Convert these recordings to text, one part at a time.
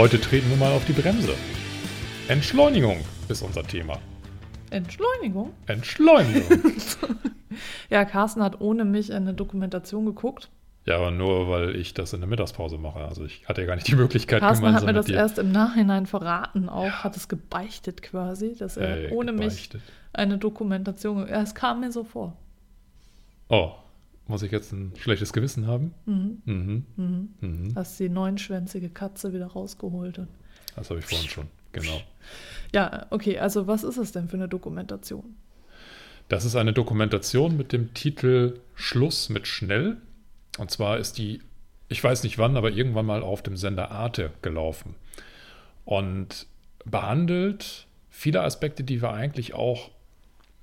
Heute treten wir mal auf die Bremse. Entschleunigung ist unser Thema. Entschleunigung? Entschleunigung. ja, Carsten hat ohne mich eine Dokumentation geguckt. Ja, aber nur weil ich das in der Mittagspause mache. Also ich hatte ja gar nicht die Möglichkeit, Carsten hat mir das erst im Nachhinein verraten, auch ja. hat es gebeichtet quasi, dass er äh, ohne gebeichtet. mich eine Dokumentation. Ja, es kam mir so vor. Oh, muss ich jetzt ein schlechtes Gewissen haben? Mhm. Mhm. Mhm. mhm. Hast die neunschwänzige Katze wieder rausgeholt. Das habe ich vorhin schon, genau. Ja, okay, also was ist es denn für eine Dokumentation? Das ist eine Dokumentation mit dem Titel Schluss mit Schnell. Und zwar ist die, ich weiß nicht wann, aber irgendwann mal auf dem Sender Arte gelaufen. Und behandelt viele Aspekte, die wir eigentlich auch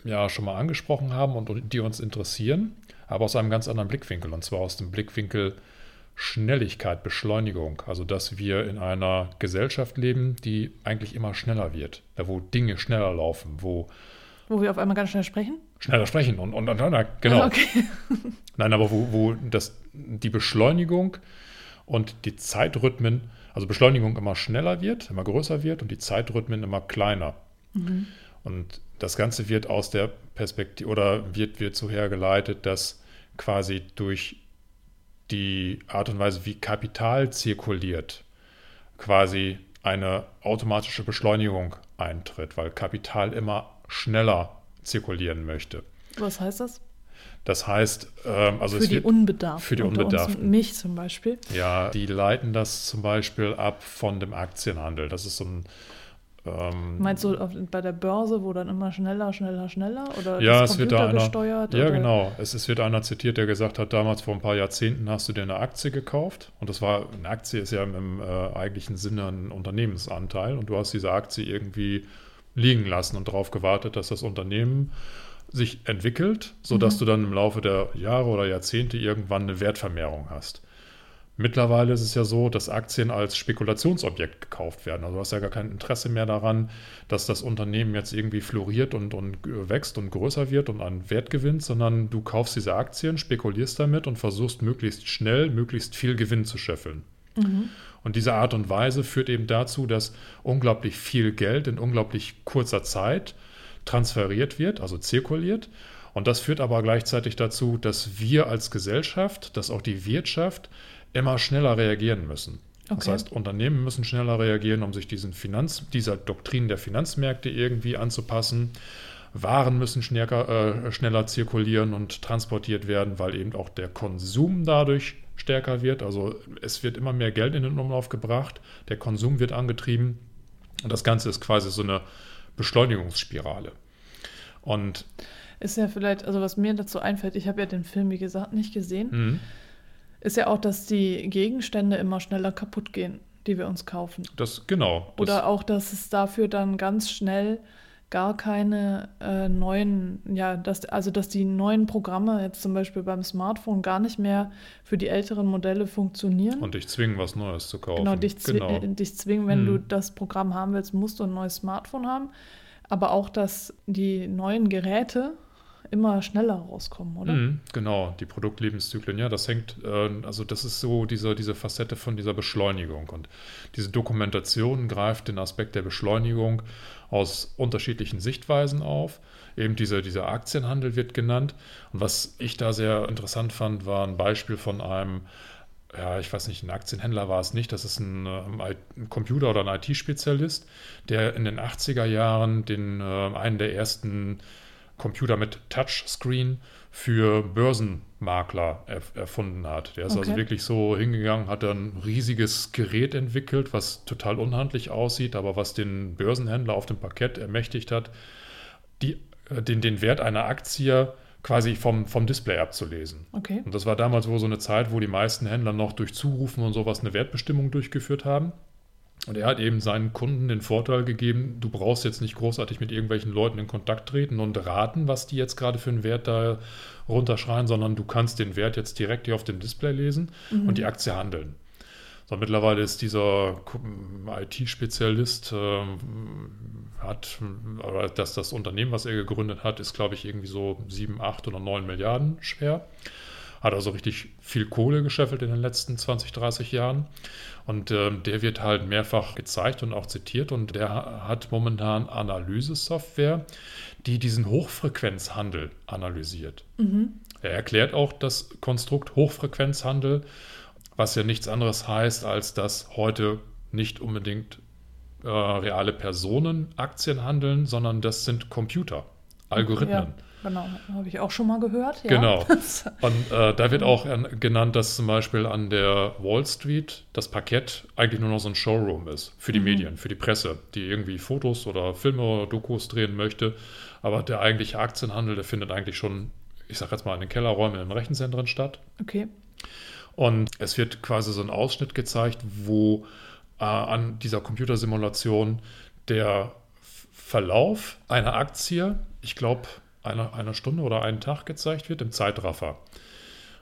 ja schon mal angesprochen haben und die uns interessieren aber aus einem ganz anderen Blickwinkel, und zwar aus dem Blickwinkel Schnelligkeit, Beschleunigung. Also, dass wir in einer Gesellschaft leben, die eigentlich immer schneller wird, wo Dinge schneller laufen, wo. Wo wir auf einmal ganz schnell sprechen? Schneller sprechen und, und, und, und genau. Okay. Nein, aber wo, wo das, die Beschleunigung und die Zeitrhythmen, also Beschleunigung immer schneller wird, immer größer wird und die Zeitrhythmen immer kleiner. Mhm. Und das Ganze wird aus der Perspektive oder wird, wird so hergeleitet, dass quasi durch die Art und Weise, wie Kapital zirkuliert, quasi eine automatische Beschleunigung eintritt, weil Kapital immer schneller zirkulieren möchte. Was heißt das? Das heißt, ähm, also für die Unbedarften. Für die Unbedarften. mich zum Beispiel. Ja, die leiten das zum Beispiel ab von dem Aktienhandel. Das ist so ein ähm, Meinst du bei der Börse, wo dann immer schneller, schneller, schneller? Oder ja, es wird da einer, gesteuert? Ja, oder? genau. Es, es wird einer zitiert, der gesagt hat, damals vor ein paar Jahrzehnten hast du dir eine Aktie gekauft. Und das war, eine Aktie ist ja im äh, eigentlichen Sinne ein Unternehmensanteil. Und du hast diese Aktie irgendwie liegen lassen und darauf gewartet, dass das Unternehmen sich entwickelt, sodass mhm. du dann im Laufe der Jahre oder Jahrzehnte irgendwann eine Wertvermehrung hast. Mittlerweile ist es ja so, dass Aktien als Spekulationsobjekt gekauft werden. Also du hast ja gar kein Interesse mehr daran, dass das Unternehmen jetzt irgendwie floriert und, und wächst und größer wird und an Wert gewinnt, sondern du kaufst diese Aktien, spekulierst damit und versuchst möglichst schnell, möglichst viel Gewinn zu scheffeln. Mhm. Und diese Art und Weise führt eben dazu, dass unglaublich viel Geld in unglaublich kurzer Zeit transferiert wird, also zirkuliert. Und das führt aber gleichzeitig dazu, dass wir als Gesellschaft, dass auch die Wirtschaft immer schneller reagieren müssen. Okay. Das heißt, Unternehmen müssen schneller reagieren, um sich diesen Finanz, dieser Doktrin der Finanzmärkte irgendwie anzupassen. Waren müssen schneller, äh, schneller zirkulieren und transportiert werden, weil eben auch der Konsum dadurch stärker wird. Also es wird immer mehr Geld in den Umlauf gebracht, der Konsum wird angetrieben und das Ganze ist quasi so eine Beschleunigungsspirale. Und ist ja vielleicht, also was mir dazu einfällt, ich habe ja den Film, wie gesagt, nicht gesehen. Mhm ist ja auch, dass die Gegenstände immer schneller kaputt gehen, die wir uns kaufen. Das genau. Das Oder auch, dass es dafür dann ganz schnell gar keine äh, neuen, ja, dass, also dass die neuen Programme jetzt zum Beispiel beim Smartphone gar nicht mehr für die älteren Modelle funktionieren. Und dich zwingen, was Neues zu kaufen. Genau, dich, zwi genau. Äh, dich zwingen, wenn hm. du das Programm haben willst, musst du ein neues Smartphone haben. Aber auch, dass die neuen Geräte immer schneller rauskommen, oder? Mhm, genau, die Produktlebenszyklen, ja, das hängt, äh, also das ist so diese, diese Facette von dieser Beschleunigung. Und diese Dokumentation greift den Aspekt der Beschleunigung aus unterschiedlichen Sichtweisen auf. Eben diese, dieser Aktienhandel wird genannt. Und was ich da sehr interessant fand, war ein Beispiel von einem ja, ich weiß nicht, ein Aktienhändler war es nicht, das ist ein, äh, ein Computer- oder ein IT-Spezialist, der in den 80er Jahren den, äh, einen der ersten Computer mit Touchscreen für Börsenmakler erf erfunden hat. Der ist also okay. also wirklich so hingegangen, hat ein riesiges Gerät entwickelt, was total unhandlich aussieht, aber was den Börsenhändler auf dem Parkett ermächtigt hat, die, äh, den, den Wert einer Aktie quasi vom, vom Display abzulesen. Okay. Und das war damals wohl so eine Zeit, wo die meisten Händler noch durch Zurufen und sowas eine Wertbestimmung durchgeführt haben. Und er hat eben seinen Kunden den Vorteil gegeben, du brauchst jetzt nicht großartig mit irgendwelchen Leuten in Kontakt treten und raten, was die jetzt gerade für einen Wert da runterschreien, sondern du kannst den Wert jetzt direkt hier auf dem Display lesen Mhm. und die Aktie handeln. So, mittlerweile ist dieser IT-Spezialist, ähm, hat, oder das, das Unternehmen, was er gegründet hat, ist, glaube ich, irgendwie so 7, 8 oder 9 Milliarden schwer. Hat also richtig viel Kohle gescheffelt in den letzten 20, 30 Jahren. Und ähm, der wird halt mehrfach gezeigt und auch zitiert. Und der hat momentan Analysesoftware, die diesen Hochfrequenzhandel analysiert. Mhm. Er erklärt auch das Konstrukt Hochfrequenzhandel, was ja nichts anderes heißt, als dass heute nicht unbedingt äh, reale Personen Aktien handeln, sondern das sind Computer, Algorithmen. Ja, genau, habe ich auch schon mal gehört. Ja. Genau. Und äh, da wird auch an, genannt, dass zum Beispiel an der Wall Street das Parkett eigentlich nur noch so ein Showroom ist für die Mhm. Medien, für die Presse, die irgendwie Fotos oder Filme oder Dokus drehen möchte. Aber der eigentliche Aktienhandel, der findet eigentlich schon, ich sage jetzt mal, in den Kellerräumen in den Rechenzentren statt. Okay. Und es wird quasi so ein Ausschnitt gezeigt, wo äh, an dieser Computersimulation der Verlauf einer Aktie, ich glaube, einer, einer Stunde oder einen Tag gezeigt wird im Zeitraffer.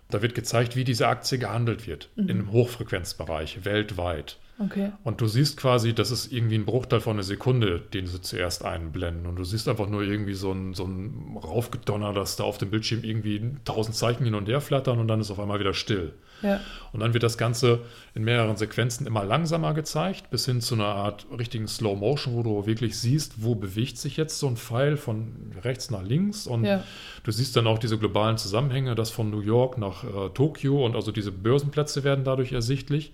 Da wird gezeigt, wie diese Aktie gehandelt wird im Hochfrequenzbereich weltweit. Okay. Und du siehst quasi, das ist irgendwie ein Bruchteil von einer Sekunde, den sie zuerst einblenden. Und du siehst einfach nur irgendwie so ein, so ein Raufgedonner, dass da auf dem Bildschirm irgendwie tausend Zeichen hin und her flattern und dann ist auf einmal wieder still. Ja. Und dann wird das Ganze in mehreren Sequenzen immer langsamer gezeigt, bis hin zu einer Art richtigen Slow Motion, wo du wirklich siehst, wo bewegt sich jetzt so ein Pfeil von rechts nach links. Und Ja. du siehst dann auch diese globalen Zusammenhänge, das von New York nach äh, Tokio und also diese Börsenplätze werden dadurch ersichtlich.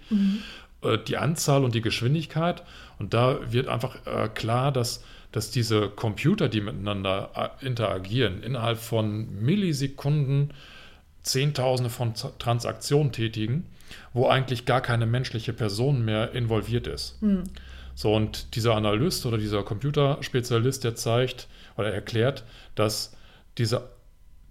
Äh, die Anzahl und die Geschwindigkeit. Und da wird einfach äh, klar, dass, dass diese Computer, die miteinander äh, interagieren, innerhalb von Millisekunden Zehntausende von Transaktionen tätigen, wo eigentlich gar keine menschliche Person mehr involviert ist. Hm. So, und dieser Analyst oder dieser Computerspezialist, der zeigt oder erklärt, dass diese,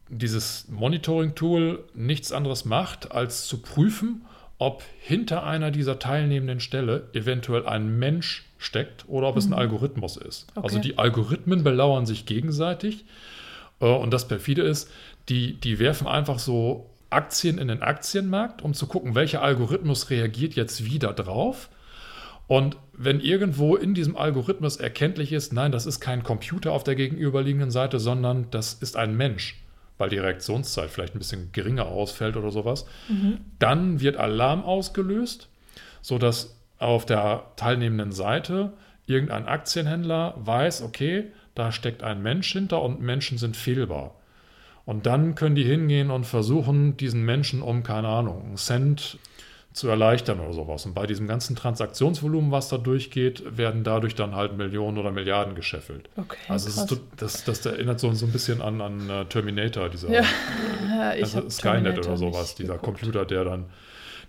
dieses Monitoring-Tool nichts anderes macht, als zu prüfen, ob hinter einer dieser teilnehmenden Stelle eventuell ein Mensch steckt oder ob es ein Algorithmus ist. Okay. Also die Algorithmen belauern sich gegenseitig. Äh, Und das perfide ist, die, die werfen einfach so Aktien in den Aktienmarkt, um zu gucken, welcher Algorithmus reagiert jetzt wieder drauf. Und wenn irgendwo in diesem Algorithmus erkenntlich ist, nein, das ist kein Computer auf der gegenüberliegenden Seite, sondern das ist ein Mensch, weil die Reaktionszeit vielleicht ein bisschen geringer ausfällt oder sowas, dann wird Alarm ausgelöst, sodass auf der teilnehmenden Seite irgendein Aktienhändler weiß, okay, da steckt ein Mensch hinter und Menschen sind fehlbar. Und dann können die hingehen und versuchen, diesen Menschen um, keine Ahnung, einen Cent zu erleichtern oder sowas. Und bei diesem ganzen Transaktionsvolumen, was da durchgeht, werden dadurch dann halt Millionen oder Milliarden gescheffelt. Okay. Also ist, das, das erinnert so, so ein bisschen an, an äh, Terminator, dieser Ja. ich also Skynet Terminator oder sowas, dieser geguckt. Computer, der dann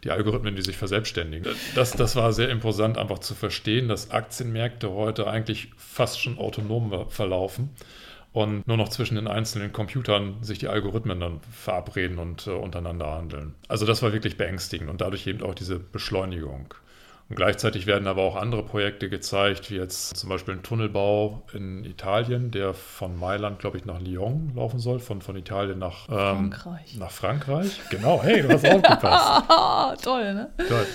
die Algorithmen, die sich verselbstständigen. Das, das war sehr imposant, einfach zu verstehen, dass Aktienmärkte heute eigentlich fast schon autonom verlaufen und nur noch zwischen den einzelnen Computern sich die Algorithmen dann verabreden und äh, untereinander handeln. Also das war wirklich beängstigend und dadurch eben auch diese Beschleunigung. Und gleichzeitig werden aber auch andere Projekte gezeigt, wie jetzt zum Beispiel ein Tunnelbau in Italien, der von Mailand, glaube ich, nach Lyon laufen soll, von, von Italien nach ähm, Frankreich. Nach Frankreich? Genau, hey, du hast aufgepasst. Toll, ne? Toll.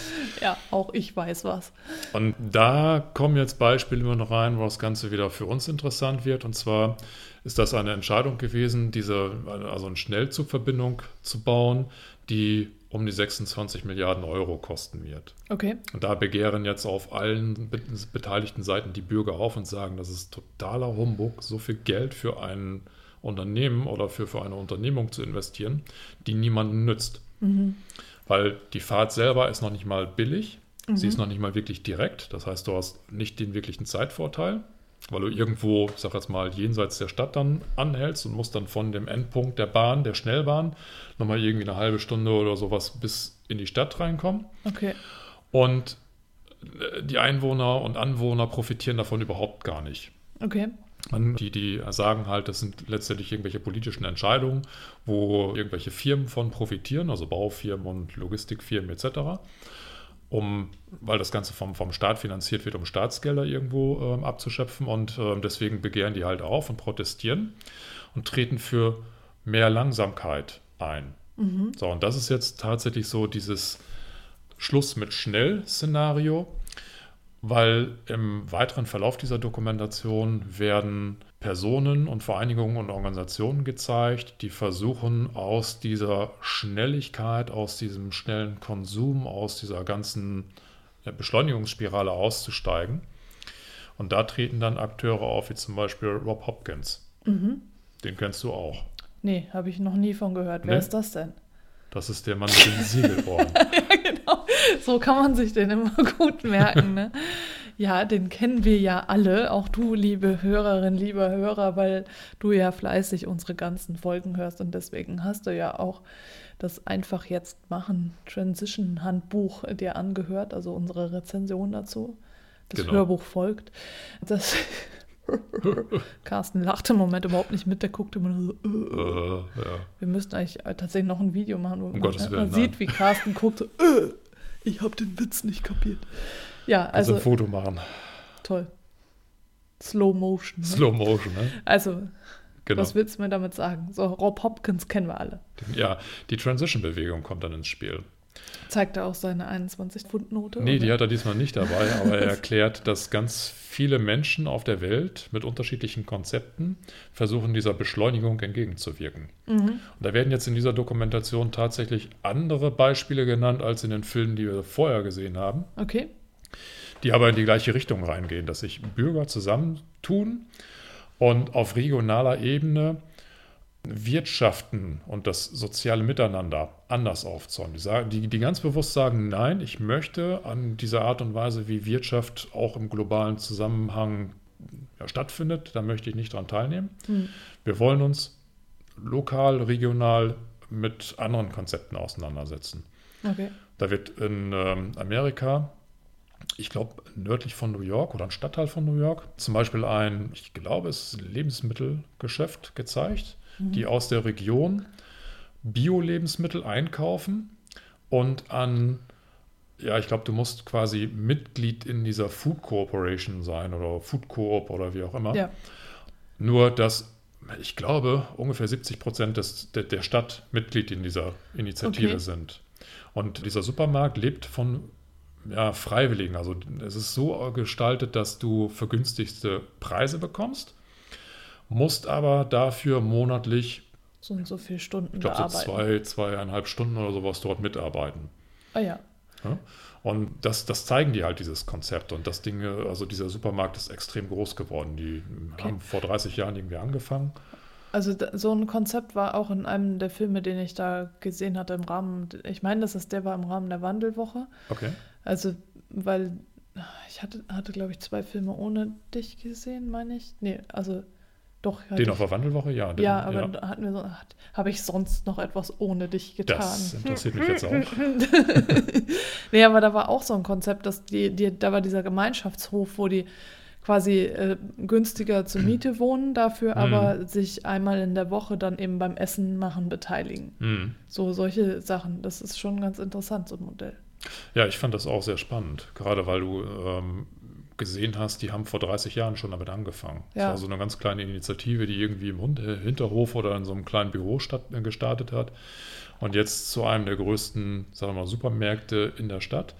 Ja, auch ich weiß was. Und da kommen jetzt Beispiele immer noch rein, wo das Ganze wieder für uns interessant wird. Und zwar ist das eine Entscheidung gewesen, diese, also eine Schnellzugverbindung zu bauen, die um die 26 Milliarden Euro kosten wird. Okay. Und da begehren jetzt auf allen be beteiligten Seiten die Bürger auf und sagen, das ist totaler Humbug, so viel Geld für ein Unternehmen oder für, für eine Unternehmung zu investieren, die niemanden nützt. Weil die Fahrt selber ist noch nicht mal billig, sie ist noch nicht mal wirklich direkt. Das heißt, du hast nicht den wirklichen Zeitvorteil, weil du irgendwo, ich sag jetzt mal, jenseits der Stadt dann anhältst und musst dann von dem Endpunkt der Bahn, der Schnellbahn, nochmal irgendwie eine halbe Stunde oder sowas bis in die Stadt reinkommen. Okay. Und äh, die Einwohner und Anwohner profitieren davon überhaupt gar nicht. Okay. Die, die sagen halt, das sind letztendlich irgendwelche politischen Entscheidungen, wo irgendwelche Firmen von profitieren, also Baufirmen und Logistikfirmen etc., um, weil das Ganze vom, vom Staat finanziert wird, um Staatsgelder irgendwo ähm, abzuschöpfen. Und ähm, deswegen begehren die halt auf und protestieren und treten für mehr Langsamkeit ein. Mhm. So, und das ist jetzt tatsächlich so dieses Schluss mit Schnell-Szenario weil im weiteren Verlauf dieser Dokumentation werden Personen und Vereinigungen und Organisationen gezeigt, die versuchen aus dieser Schnelligkeit, aus diesem schnellen Konsum, aus dieser ganzen Beschleunigungsspirale auszusteigen. Und da treten dann Akteure auf, wie zum Beispiel Rob Hopkins. Mhm. Den kennst du auch. Nee, habe ich noch nie von gehört. Wer nee? ist das denn? Das ist der Mann mit den Siegelohren. ja, genau. So kann man sich den immer gut merken. Ne? Ja, den kennen wir ja alle, auch du, liebe Hörerin, lieber Hörer, weil du ja fleißig unsere ganzen Folgen hörst und deswegen hast du ja auch das Einfach jetzt machen Transition Handbuch dir angehört, also unsere Rezension dazu. Das genau. Hörbuch folgt. Das Carsten lachte im Moment überhaupt nicht mit, der guckte immer so. Äh, äh, ja. Wir müssten eigentlich tatsächlich noch ein Video machen, wo um man, Willen, man sieht, wie Carsten guckt, so, äh, ich habe den Witz nicht kapiert. Ja, also. Also ein Foto machen. Toll. Slow Motion. Ne? Slow Motion, ne? Also, genau. was willst du mir damit sagen? So, Rob Hopkins kennen wir alle. Ja, die Transition-Bewegung kommt dann ins Spiel. Zeigt er auch seine 21-Pfund-Note? Nee, oder? die hat er diesmal nicht dabei, aber er erklärt, dass ganz viele Menschen auf der Welt mit unterschiedlichen Konzepten versuchen, dieser Beschleunigung entgegenzuwirken. Mhm. Und da werden jetzt in dieser Dokumentation tatsächlich andere Beispiele genannt als in den Filmen, die wir vorher gesehen haben. Okay. Die aber in die gleiche Richtung reingehen, dass sich Bürger zusammentun und auf regionaler Ebene Wirtschaften und das soziale Miteinander anders aufzäumen. Die, sagen, die, die ganz bewusst sagen, nein, ich möchte an dieser Art und Weise, wie Wirtschaft auch im globalen Zusammenhang ja, stattfindet, da möchte ich nicht daran teilnehmen. Hm. Wir wollen uns lokal, regional mit anderen Konzepten auseinandersetzen. Okay. Da wird in ähm, Amerika, ich glaube nördlich von New York oder ein Stadtteil von New York, zum Beispiel ein, ich glaube, es ist ein Lebensmittelgeschäft gezeigt die aus der Region Bio-Lebensmittel einkaufen und an, ja, ich glaube, du musst quasi Mitglied in dieser Food Corporation sein oder Food Coop oder wie auch immer. Ja. Nur, dass ich glaube, ungefähr 70 Prozent des, der, der Stadt Mitglied in dieser Initiative okay. sind. Und dieser Supermarkt lebt von ja, Freiwilligen. Also es ist so gestaltet, dass du vergünstigste Preise bekommst musst aber dafür monatlich so und so viele Stunden ich glaube, so zwei, zweieinhalb Stunden oder sowas dort mitarbeiten. Ah ja. ja? Und das, das zeigen die halt, dieses Konzept. Und das Ding, also dieser Supermarkt ist extrem groß geworden. Die okay. haben vor 30 Jahren irgendwie angefangen. Also so ein Konzept war auch in einem der Filme, den ich da gesehen hatte im Rahmen, ich meine, das ist der war im Rahmen der Wandelwoche. Okay. Also, weil ich hatte, hatte glaube ich, zwei Filme ohne dich gesehen, meine ich. Nee, also doch. Den auf der Wandelwoche, ja. Den, ja, aber ja. hatten wir so, habe ich sonst noch etwas ohne dich getan? Das interessiert mich jetzt auch. nee, aber da war auch so ein Konzept, dass die, die, da war dieser Gemeinschaftshof, wo die quasi äh, günstiger zur Miete wohnen, dafür mm. aber sich einmal in der Woche dann eben beim Essen machen beteiligen. Mm. So solche Sachen. Das ist schon ganz interessant, so ein Modell. Ja, ich fand das auch sehr spannend, gerade weil du ähm, gesehen hast, die haben vor 30 Jahren schon damit angefangen. Ja. Das war so eine ganz kleine Initiative, die irgendwie im äh, Hinterhof oder in so einem kleinen Büro statt, äh, gestartet hat und jetzt zu einem der größten, sagen wir mal, Supermärkte in der Stadt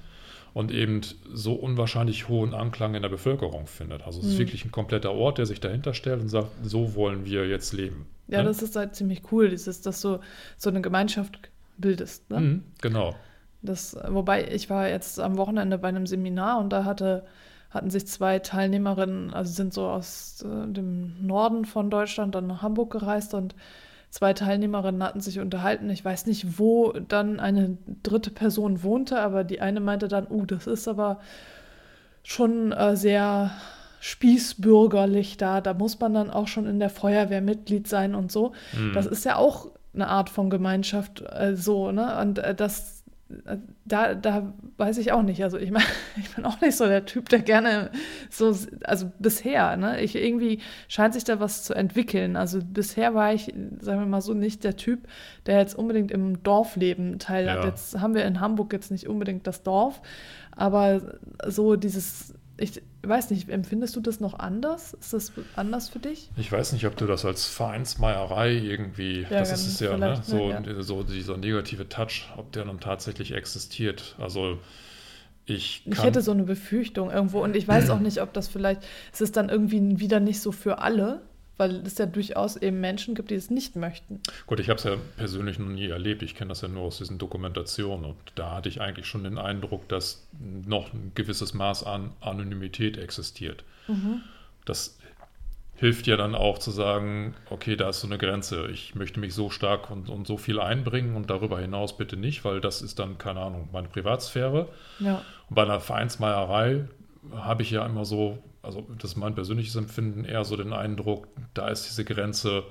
und eben so unwahrscheinlich hohen Anklang in der Bevölkerung findet. Also es ist mhm. wirklich ein kompletter Ort, der sich dahinter stellt und sagt, so wollen wir jetzt leben. Ja, ne? das ist halt ziemlich cool, dieses, dass du so eine Gemeinschaft bildest. Ne? Mhm, genau. Das, wobei ich war jetzt am Wochenende bei einem Seminar und da hatte hatten sich zwei Teilnehmerinnen, also sind so aus äh, dem Norden von Deutschland dann nach Hamburg gereist und zwei Teilnehmerinnen hatten sich unterhalten. Ich weiß nicht, wo dann eine dritte Person wohnte, aber die eine meinte dann, uh, das ist aber schon äh, sehr spießbürgerlich da. Da muss man dann auch schon in der Feuerwehr Mitglied sein und so. Mhm. Das ist ja auch eine Art von Gemeinschaft äh, so, ne? Und äh, das da, da weiß ich auch nicht. Also ich meine, ich bin auch nicht so der Typ, der gerne so, also bisher, ne? Ich irgendwie scheint sich da was zu entwickeln. Also bisher war ich, sagen wir mal so, nicht der Typ, der jetzt unbedingt im Dorfleben teil hat. Ja. Jetzt haben wir in Hamburg jetzt nicht unbedingt das Dorf, aber so dieses ich weiß nicht, empfindest du das noch anders? Ist das anders für dich? Ich weiß nicht, ob du das als Vereinsmeierei irgendwie, ja, das ist es ja, ne? so, ne, ja. so dieser negative Touch, ob der dann tatsächlich existiert. Also ich, ich hätte so eine Befürchtung irgendwo und ich weiß auch nicht, ob das vielleicht, es ist dann irgendwie wieder nicht so für alle, weil es ja durchaus eben Menschen gibt, die es nicht möchten. Gut, ich habe es ja persönlich noch nie erlebt. Ich kenne das ja nur aus diesen Dokumentationen. Und da hatte ich eigentlich schon den Eindruck, dass noch ein gewisses Maß an Anonymität existiert. Mhm. Das hilft ja dann auch zu sagen, okay, da ist so eine Grenze. Ich möchte mich so stark und, und so viel einbringen und darüber hinaus bitte nicht, weil das ist dann, keine Ahnung, meine Privatsphäre. Ja. Und bei einer Vereinsmeierei habe ich ja immer so also das ist mein persönliches Empfinden, eher so den Eindruck, da ist diese Grenze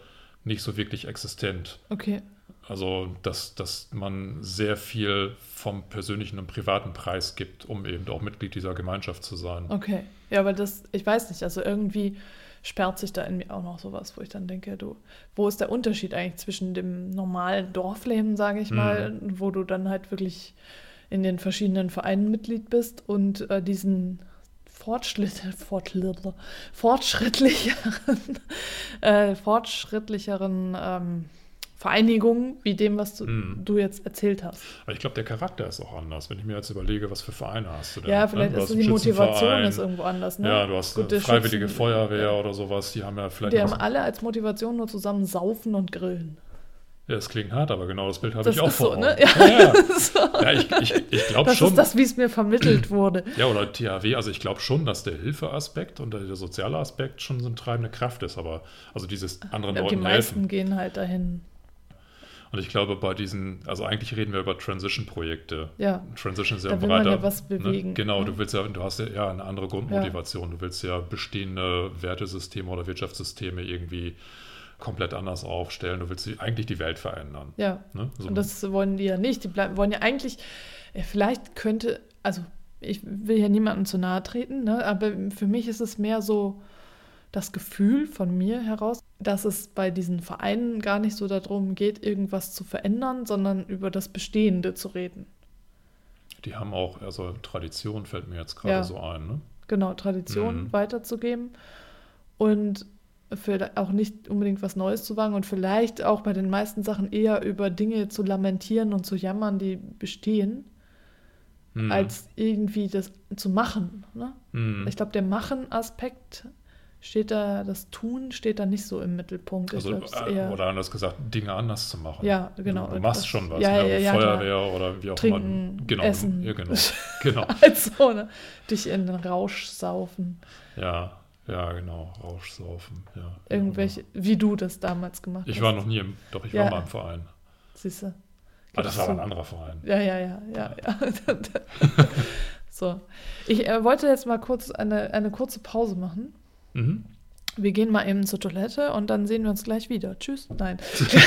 nicht so wirklich existent. Okay. Also, dass, dass man sehr viel vom persönlichen und privaten Preis gibt, um eben auch Mitglied dieser Gemeinschaft zu sein. Okay. Ja, aber das, ich weiß nicht, also irgendwie sperrt sich da in mir auch noch sowas, wo ich dann denke, du, wo ist der Unterschied eigentlich zwischen dem normalen Dorfleben, sage ich mal, mhm. wo du dann halt wirklich in den verschiedenen Vereinen Mitglied bist und äh, diesen Fortschritt, fortschrittlicheren, äh, fortschrittlicheren ähm, Vereinigungen wie dem, was du, mm. du jetzt erzählt hast. Aber ich glaube, der Charakter ist auch anders, wenn ich mir jetzt überlege, was für Vereine hast du denn? Ja, vielleicht ne? ist die Motivation ist irgendwo anders. Ne? Ja, du hast Gut, Freiwillige Schützen, Feuerwehr ja. oder sowas, die haben ja vielleicht. Die haben alle als Motivation nur zusammen saufen und grillen. Ja, das klingt hart, aber genau das Bild habe ich auch vor. So, ne? Ja, ja, so. ja ich, ich, ich glaube schon. Das ist das, wie es mir vermittelt wurde. Ja, oder THW, also ich glaube schon, dass der Hilfeaspekt und der soziale Aspekt schon so eine treibende Kraft ist, aber also dieses anderen ja, Leuten helfen. Die meisten gehen halt dahin. Und ich glaube, bei diesen, also eigentlich reden wir über Transition-Projekte. Ja. Transition ist ja da will breiter. Man ja was ne? bewegen. Ne? Genau, du willst ja, du hast ja, ja eine andere Grundmotivation. Ja. Du willst ja bestehende Wertesysteme oder Wirtschaftssysteme irgendwie komplett anders aufstellen. Du willst eigentlich die Welt verändern. Ja. Ne? So. Und das wollen die ja nicht. Die bleiben, wollen ja eigentlich, vielleicht könnte, also ich will ja niemandem zu nahe treten, ne? aber für mich ist es mehr so das Gefühl von mir heraus, dass es bei diesen Vereinen gar nicht so darum geht, irgendwas zu verändern, sondern über das Bestehende zu reden. Die haben auch, also Tradition fällt mir jetzt gerade ja. so ein. Ne? Genau, Tradition mhm. weiterzugeben. Und für auch nicht unbedingt was Neues zu wagen und vielleicht auch bei den meisten Sachen eher über Dinge zu lamentieren und zu jammern, die bestehen, mhm. als irgendwie das zu machen. Ne? Mhm. Ich glaube, der Machen-Aspekt steht da, das Tun steht da nicht so im Mittelpunkt. Also, äh, oder anders gesagt, Dinge anders zu machen. Ja, genau. Du, du machst schon was, ja, ne? ja, ja, Feuerwehr klar. oder wie auch Trinken, immer. Genau, Essen. Ja, genau. genau. also, ne? Dich in den Rausch saufen. Ja, ja, genau, Rauschsaufen. Ja, Irgendwelche, genau. wie du das damals gemacht ich hast. Ich war noch nie im, doch ich ja. war mal im Verein. Siehst du? Aber das war so. ein anderer Verein. Ja, ja, ja, ja. ja. so. Ich äh, wollte jetzt mal kurz eine, eine kurze Pause machen. Mhm. Wir gehen mal eben zur Toilette und dann sehen wir uns gleich wieder. Tschüss. Nein,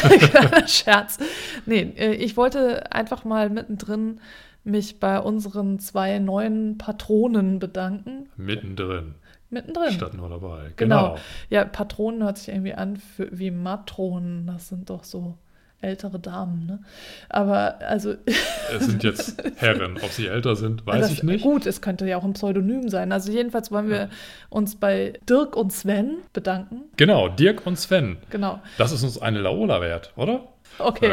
Scherz. Nee, äh, ich wollte einfach mal mittendrin mich bei unseren zwei neuen Patronen bedanken. Mittendrin. Mittendrin. Statt nur dabei. Genau. genau. Ja, Patronen hört sich irgendwie an für, wie Matronen. Das sind doch so ältere Damen, ne? Aber also. Es sind jetzt Herren. Ob sie älter sind, weiß das, ich nicht. Gut, es könnte ja auch ein Pseudonym sein. Also jedenfalls wollen wir ja. uns bei Dirk und Sven bedanken. Genau, Dirk und Sven. Genau. Das ist uns eine Laola wert, oder? Okay.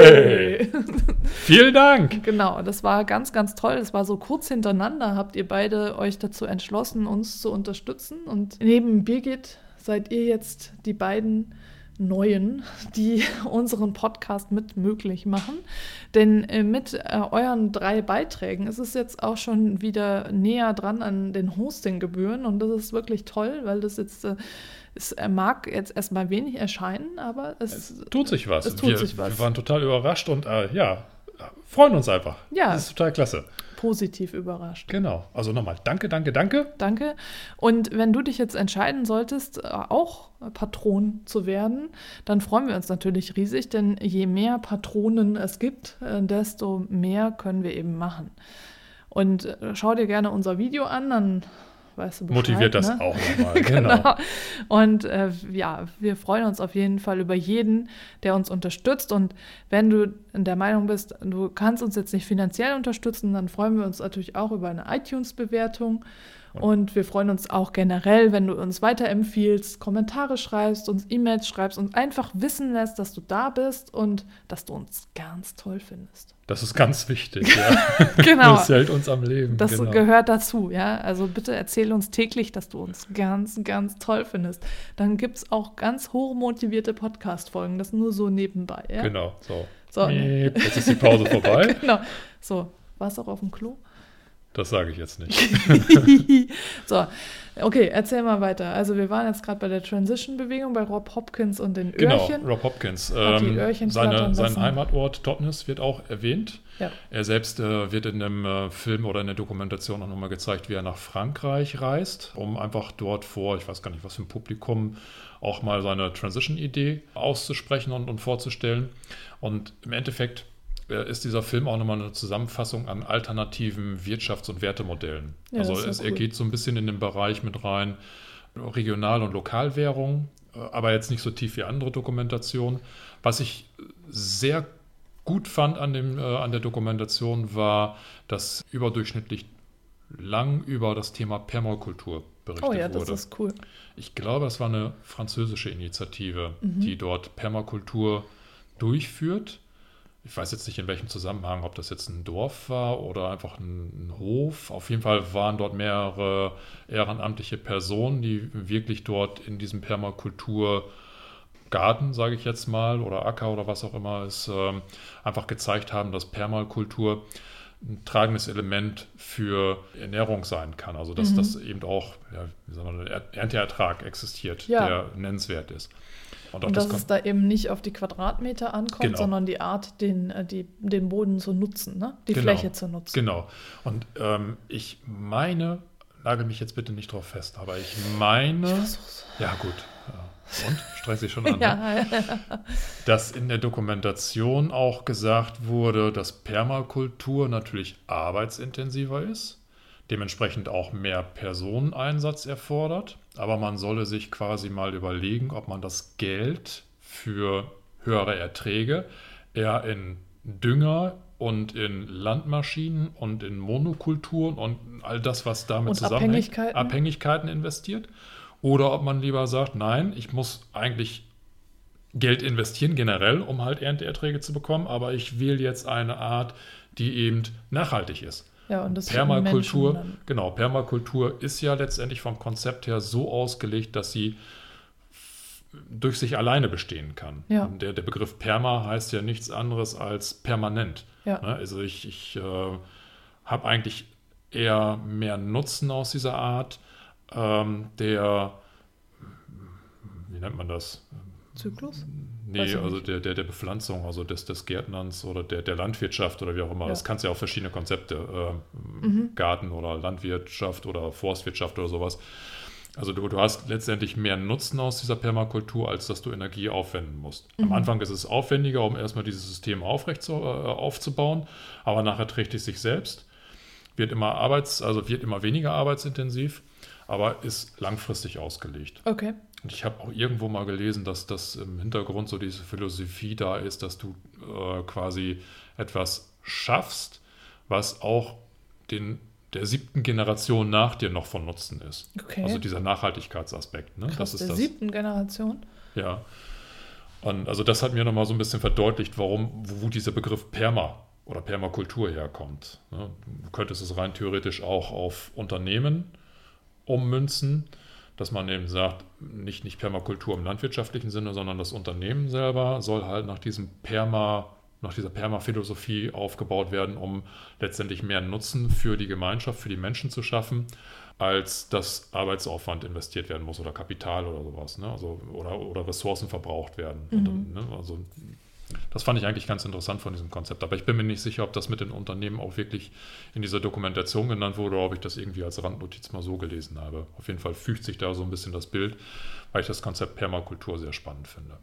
Hey. Vielen Dank. Genau, das war ganz, ganz toll. Das war so kurz hintereinander. Habt ihr beide euch dazu entschlossen, uns zu unterstützen? Und neben Birgit seid ihr jetzt die beiden Neuen, die unseren Podcast mit möglich machen. Denn äh, mit äh, euren drei Beiträgen ist es jetzt auch schon wieder näher dran an den Hostinggebühren und das ist wirklich toll, weil das jetzt äh, es mag jetzt erstmal wenig erscheinen, aber es, es tut sich was. Es tut wir, sich was. Wir waren total überrascht und äh, ja, freuen uns einfach. Ja. Das ist total klasse. positiv überrascht. Genau. Also nochmal danke, danke, danke. Danke. Und wenn du dich jetzt entscheiden solltest, äh, auch Patron zu werden, dann freuen wir uns natürlich riesig, denn je mehr Patronen es gibt, äh, desto mehr können wir eben machen. Und äh, schau dir gerne unser Video an, dann weißt du Bescheid, Motiviert das ne? auch nochmal, genau. genau. Und äh, ja, wir freuen uns auf jeden Fall über jeden, der uns unterstützt. Und wenn du der Meinung bist, du kannst uns jetzt nicht finanziell unterstützen, dann freuen wir uns natürlich auch über eine iTunes-Bewertung. Und wir freuen uns auch generell, wenn du uns weiterempfiehlst, Kommentare schreibst, uns E-Mails schreibst und einfach wissen lässt, dass du da bist und dass du uns ganz toll findest. Das ist ganz wichtig, ja. genau. Das hält uns am Leben. Das genau. gehört dazu, ja. Also bitte erzähl uns täglich, dass du uns ganz, ganz toll findest. Dann gibt es auch ganz hochmotivierte Podcast-Folgen. Das nur so nebenbei, ja. Genau, so. so. Jetzt ist die Pause vorbei. genau. So, warst du auch auf dem Klo? Das sage ich jetzt nicht. so, okay, erzähl mal weiter. Also wir waren jetzt gerade bei der Transition-Bewegung bei Rob Hopkins und den genau, Öhrchen. Genau, Rob Hopkins. Ähm, seine, sein Heimatort Totnes wird auch erwähnt. Ja. Er selbst äh, wird in einem äh, Film oder in der Dokumentation auch nochmal gezeigt, wie er nach Frankreich reist, um einfach dort vor, ich weiß gar nicht, was für ein Publikum, auch mal seine Transition-Idee auszusprechen und, und vorzustellen. Und im Endeffekt ist dieser Film auch nochmal eine Zusammenfassung an alternativen Wirtschafts- und Wertemodellen. Ja, also es, cool. er geht so ein bisschen in den Bereich mit rein, Regional- und Lokalwährung, äh, aber jetzt nicht so tief wie andere Dokumentationen. Was ich sehr gut fand an, dem, äh, an der Dokumentation war, dass überdurchschnittlich lang über das Thema Permakultur berichtet wurde. Oh ja, das ist cool. Ich glaube, das war eine französische Initiative, mhm. die dort Permakultur durchführt ich weiß jetzt nicht in welchem Zusammenhang, ob das jetzt ein Dorf war oder einfach ein, ein, Hof. Auf jeden Fall waren dort mehrere ehrenamtliche Personen, die wirklich dort in diesem Permakulturgarten, sage ich jetzt mal, oder Acker oder was auch immer es ähm, einfach gezeigt haben, dass Permakultur ein tragendes Element für Ernährung sein kann. Also dass mhm. das eben auch ja, wie sagen wir, Ernteertrag existiert, ja. der nennenswert ist. Und, und dass das es da eben nicht auf die Quadratmeter ankommt, genau. sondern die Art, den, äh, die, den Boden zu nutzen, ne? die genau. Fläche zu nutzen. Genau. Und ähm, ich meine, nagel mich jetzt bitte nicht drauf fest, aber ich meine. Ich ja, gut. Und? Stress dich schon an. ja, ne? ja. Dass in der Dokumentation auch gesagt wurde, dass Permakultur natürlich arbeitsintensiver ist dementsprechend auch mehr Personeneinsatz erfordert. Aber man solle sich quasi mal überlegen, ob man das Geld für höhere Erträge eher in Dünger und in Landmaschinen und in Monokulturen und all das, was damit und zusammenhängt, Abhängigkeiten. Abhängigkeiten investiert. Oder ob man lieber sagt, nein, ich muss eigentlich Geld investieren generell, um halt Ernteerträge zu bekommen, aber ich wähle jetzt eine Art, die eben nachhaltig ist. Ja, und das Permakultur, genau, Permakultur ist ja letztendlich vom Konzept her so ausgelegt, dass sie durch sich alleine bestehen kann. Ja. Der, der Begriff Perma heißt ja nichts anderes als permanent. Ja. Ne? Also ich, ich äh, habe eigentlich eher mehr Nutzen aus dieser Art ähm, der, wie nennt man das? Zyklus? Nee, also der, der, der Bepflanzung, also des, des Gärtnerns oder der, der Landwirtschaft oder wie auch immer. Ja. Das kannst du ja auch verschiedene Konzepte, äh, mhm. Garten oder Landwirtschaft oder Forstwirtschaft oder sowas. Also du, du hast letztendlich mehr Nutzen aus dieser Permakultur, als dass du Energie aufwenden musst. Mhm. Am Anfang ist es aufwendiger, um erstmal dieses System aufrecht zu, äh, aufzubauen, aber nachher trägt es sich selbst, wird immer arbeits, also wird immer weniger arbeitsintensiv, aber ist langfristig ausgelegt. Okay. Und ich habe auch irgendwo mal gelesen, dass das im Hintergrund so diese Philosophie da ist, dass du äh, quasi etwas schaffst, was auch den, der siebten Generation nach dir noch von Nutzen ist. Okay. Also dieser Nachhaltigkeitsaspekt. Ne? Krass, das ist der siebten Generation? Ja. Und also das hat mir nochmal so ein bisschen verdeutlicht, warum, wo dieser Begriff Perma oder Permakultur herkommt. Ne? Du könntest es rein theoretisch auch auf Unternehmen ummünzen dass man eben sagt, nicht, nicht Permakultur im landwirtschaftlichen Sinne, sondern das Unternehmen selber soll halt nach diesem Perma, nach dieser Perma-Philosophie aufgebaut werden, um letztendlich mehr Nutzen für die Gemeinschaft, für die Menschen zu schaffen, als dass Arbeitsaufwand investiert werden muss oder Kapital oder sowas, ne? also, oder, oder Ressourcen verbraucht werden. Mhm. Und, ne? Also Das fand ich eigentlich ganz interessant von diesem Konzept. Aber ich bin mir nicht sicher, ob das mit den Unternehmen auch wirklich in dieser Dokumentation genannt wurde oder ob ich das irgendwie als Randnotiz mal so gelesen habe. Auf jeden Fall fügt sich da so ein bisschen das Bild, weil ich das Konzept Permakultur sehr spannend finde.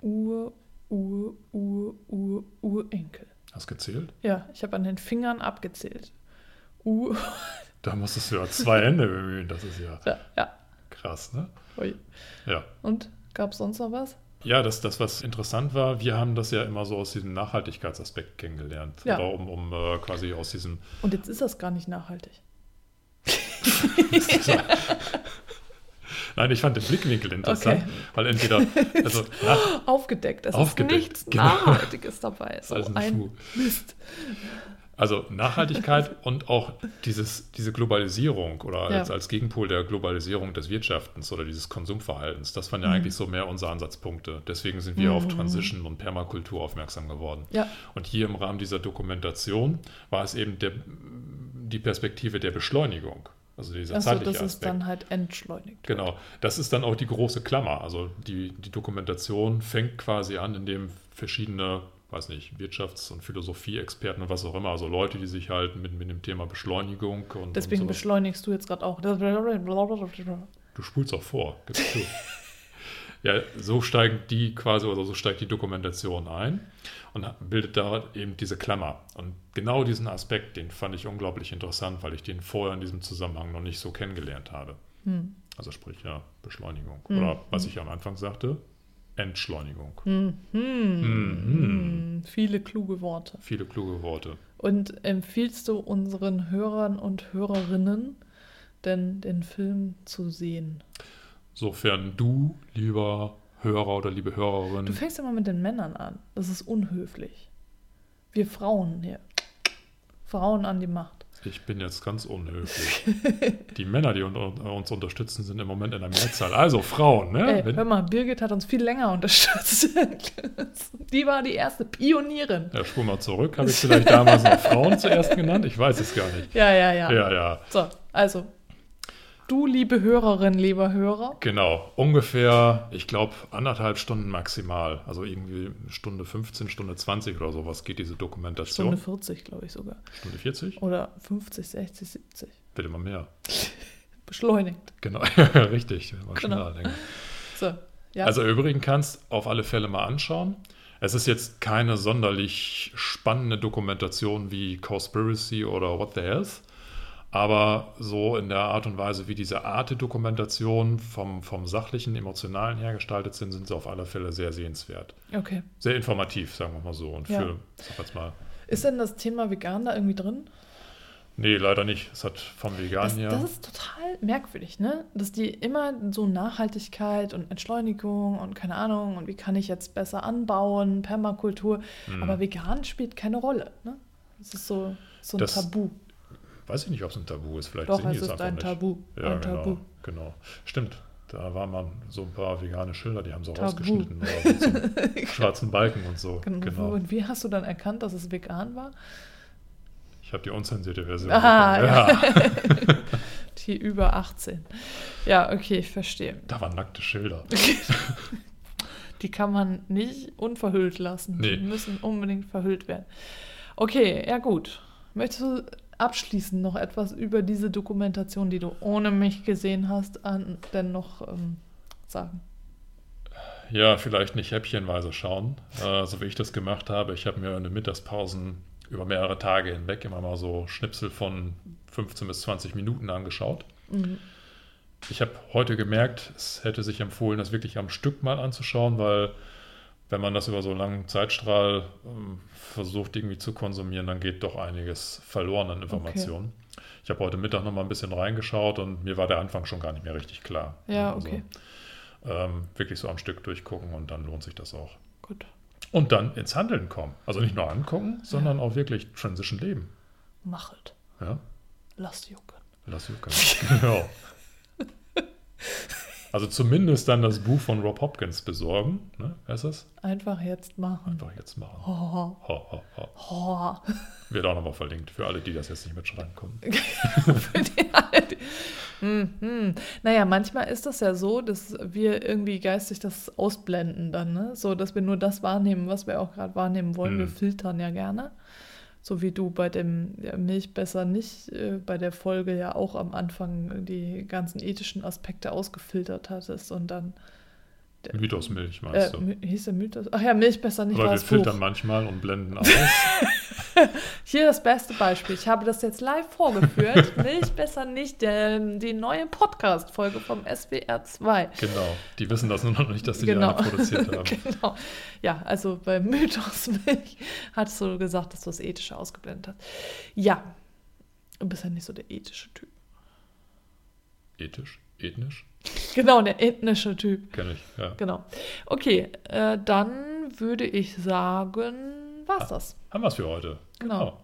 Ur, Ur, Ur, Ur, Urenkel. Hast du gezählt? Ja, ich habe an den Fingern abgezählt. Ur. Da musstest du ja zwei Hände bemühen. Das ist ja, Ja, ja. krass, ne? Ui. Ja. Und gab es sonst noch was? Ja, das, das, was interessant war, wir haben das ja immer so aus diesem Nachhaltigkeitsaspekt kennengelernt. Ja. Oder um, um äh, quasi aus diesem Und jetzt ist das gar nicht nachhaltig. Nein, ich fand den Blickwinkel interessant, Okay. weil entweder, also nach, Aufgedeckt. Es Aufgedeckt, ist nichts genau. Nachhaltiges dabei. So alles ein ein. Mist. Also Nachhaltigkeit und auch dieses, diese Globalisierung oder Ja. als, als Gegenpol der Globalisierung des Wirtschaftens oder dieses Konsumverhaltens, das waren ja Mhm. eigentlich so mehr unsere Ansatzpunkte. Deswegen sind wir auf Transition und Permakultur aufmerksam geworden. Ja, Und hier im Rahmen dieser Dokumentation war es eben der, die Perspektive der Beschleunigung, also dieser also zeitliche das ist Aspekt. dann halt entschleunigt. Genau, das ist dann auch die große Klammer. Also die, die Dokumentation fängt quasi an, indem verschiedene, weiß nicht, Wirtschafts- und Philosophie-Experten und was auch immer, also Leute, die sich halt mit, mit dem Thema Beschleunigung und, Deswegen und beschleunigst du jetzt gerade auch. du spulst auch vor, gibst du. ja, so steigen die quasi, oder so steigt die Dokumentation ein und bildet da eben diese Klammer. Und genau diesen Aspekt, den fand ich unglaublich interessant, weil ich den vorher in diesem Zusammenhang noch nicht so kennengelernt habe. Hm. Also sprich ja Beschleunigung. Hm. Oder was ich am Anfang sagte, Entschleunigung. Hm. Hm. Mhm. Hm. Viele kluge Worte. Viele kluge Worte. Und empfiehlst du unseren Hörern und Hörerinnen denn den Film zu sehen? Sofern du, lieber Hörer oder liebe Du Hörerin, fängst immer mit den Männern an. Das ist unhöflich. Wir Frauen hier. Frauen an die Macht. Ich bin jetzt ganz unhöflich. Die Männer, die un uns unterstützen, sind im Moment in der Mehrzahl. Also Frauen, ne? Ey, hör mal, Birgit hat uns viel länger unterstützt. die war die erste Pionierin. ja, spul mal zurück. Habe ich vielleicht damals noch Frauen zuerst genannt? Ich weiß es gar nicht. Ja, ja, ja. Ja, ja. So, also, du, liebe Hörerin, lieber Hörer, Genau, ungefähr, ich glaube, anderthalb Stunden maximal. Also irgendwie Stunde 15, Stunde 20 oder sowas geht diese Dokumentation. Stunde 40, glaube ich sogar. Stunde 40? Oder 50, 60, 70. Bitte mal mehr. Beschleunigt. Genau, richtig. Mal Genau. So, ja. Also im Übrigen kannst auf alle Fälle mal anschauen. Es ist jetzt keine sonderlich spannende Dokumentation wie Cowspiracy oder What the Health, aber so in der Art und Weise, wie diese Arte-Dokumentation vom, vom sachlichen, emotionalen her gestaltet sind, sind sie auf alle Fälle sehr sehenswert. okay. Sehr informativ, sagen wir mal so. Und Ja. für, sag jetzt mal, Ist denn das Thema vegan da irgendwie drin? nee, leider nicht. Es hat vom Vegan Das, her. das ist total merkwürdig, ne? Dass die immer so Nachhaltigkeit und Entschleunigung und keine Ahnung und wie kann ich jetzt besser anbauen, Permakultur, Hm. aber vegan spielt keine Rolle, ne? Das ist so, so ein Das Tabu. Weiß ich nicht, ob es ein Tabu ist. Vielleicht Doch, sehen die es ist einfach ein nicht. Tabu. Ja, ein genau, Tabu. genau. Stimmt. Da waren mal so ein paar vegane Schilder, die haben sie Tabu. rausgeschnitten. Oder so schwarzen Balken und so. Genau. Genau. Und wie hast du dann erkannt, dass es vegan war? Ich habe die unzensierte Version. Aha, bekommen. ja. Die über 18. Ja, okay, ich verstehe. Da waren nackte Schilder. Die kann man nicht unverhüllt lassen. Nee. Die müssen unbedingt verhüllt werden. Okay, ja gut. Möchtest du abschließend noch etwas über diese Dokumentation, die du ohne mich gesehen hast, an, denn noch ähm, sagen? Ja, vielleicht nicht häppchenweise schauen, äh, so wie ich das gemacht habe. Ich habe mir in den Mittagspausen über mehrere Tage hinweg immer mal so Schnipsel von 15 bis 20 Minuten angeschaut. Mhm. Ich habe heute gemerkt, es hätte sich empfohlen, das wirklich am Stück mal anzuschauen, weil wenn man das über so einen langen Zeitstrahl ähm, versucht irgendwie zu konsumieren, dann geht doch einiges verloren an Informationen. Ich habe heute Mittag noch mal ein bisschen reingeschaut und mir war der Anfang schon gar nicht mehr richtig klar. Ja, Also, okay. ähm, wirklich so am Stück durchgucken und dann lohnt sich das auch. Gut. Und dann ins Handeln kommen. Also nicht nur angucken, sondern auch wirklich Transition leben. Machet. Ja, Lasst jucken. lass jucken. genau. Also zumindest dann das Buch von Rob Hopkins besorgen. Ne? Wer ist das? Einfach jetzt machen. Einfach jetzt machen. Ho, ho, ho. Wird auch nochmal verlinkt für alle, die das jetzt nicht mitschreiben konnten. Für die alle, die- hm, hm. Naja, manchmal ist das ja so, dass wir irgendwie geistig das ausblenden dann, ne? So, dass wir nur das wahrnehmen, was wir auch gerade wahrnehmen wollen. Hm. Wir filtern ja gerne. So wie du bei dem ja, Milch besser nicht, äh, bei der Folge ja auch am Anfang die ganzen ethischen Aspekte ausgefiltert hattest und dann. Mythosmilch Äh, meinst du? My- hieß der Mythos? Ach ja, Milch besser nicht Aber wir filtern Buch. manchmal und blenden aus. Hier das beste Beispiel. Ich habe das jetzt live vorgeführt. Milch besser nicht, der, die neue Podcast-Folge vom SWR 2. genau. Die wissen das nur noch nicht, dass sie Genau. die produziert haben. genau. Ja, also bei Mythos Milch hattest du gesagt, dass du das Ethische ausgeblendet hast. Ja, du bist ja nicht so der ethische Typ. Ethisch? Ethnisch? Genau, der ethnische Typ. Kenne ich, ja. Genau. Okay, äh, dann würde ich sagen, war's das. Haben wir es für heute. Genau.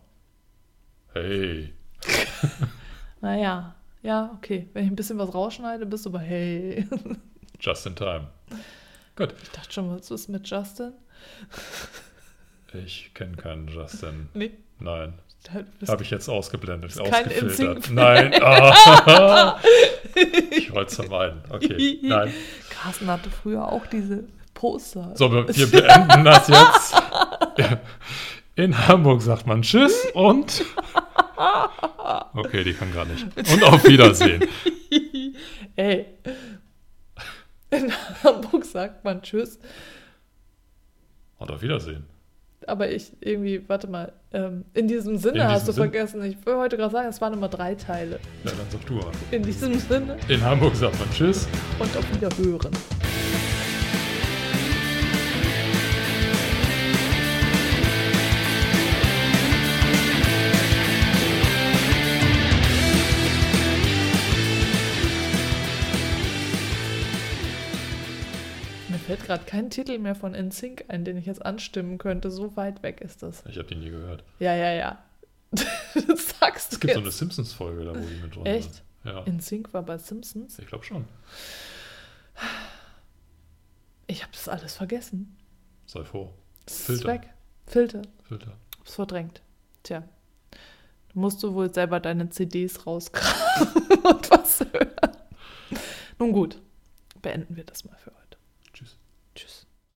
Hey. Naja, ja, okay. Wenn ich ein bisschen was rausschneide, bist du aber hey. Just in time. Gut. Ich dachte schon, was ist mit Justin? Ich kenne keinen Justin. Nee, Nein. Habe ich jetzt ausgeblendet, ausgefiltert. Nein. Ah. ich wollte es vermeiden. Okay. Nein. Carsten hatte früher auch diese Poster. So, wir wir beenden das jetzt. In Hamburg sagt man Tschüss und. Okay, die kann gar nicht. Und auf Wiedersehen. Ey. In Hamburg sagt man Tschüss. Und auf Wiedersehen. Aber ich irgendwie, warte mal, ähm, in diesem Sinne In hast diesem du Sinn- vergessen. Ich will heute gerade sagen, es waren immer drei Teile. Ja, dann sag du mal. In diesem Sinne In Hamburg sagt man Tschüss. und auf Wiederhören. Gerade kein Titel mehr von NSYNC ein, den ich jetzt anstimmen könnte. So weit weg ist das. Ich habe die nie gehört. Ja, ja, ja. das sagst Es du gibt so eine jetzt. Simpsons-Folge, da wo die mit drin Echt? sind. Ja. NSYNC war bei Simpsons. Ich glaube schon. Ich habe das alles vergessen. Sei froh. Es ist Filter. weg. Filter. Filter. Hab's verdrängt. Tja. Du musst du wohl selber deine CDs rauskramen und was hören. Nun gut, beenden wir das mal für heute.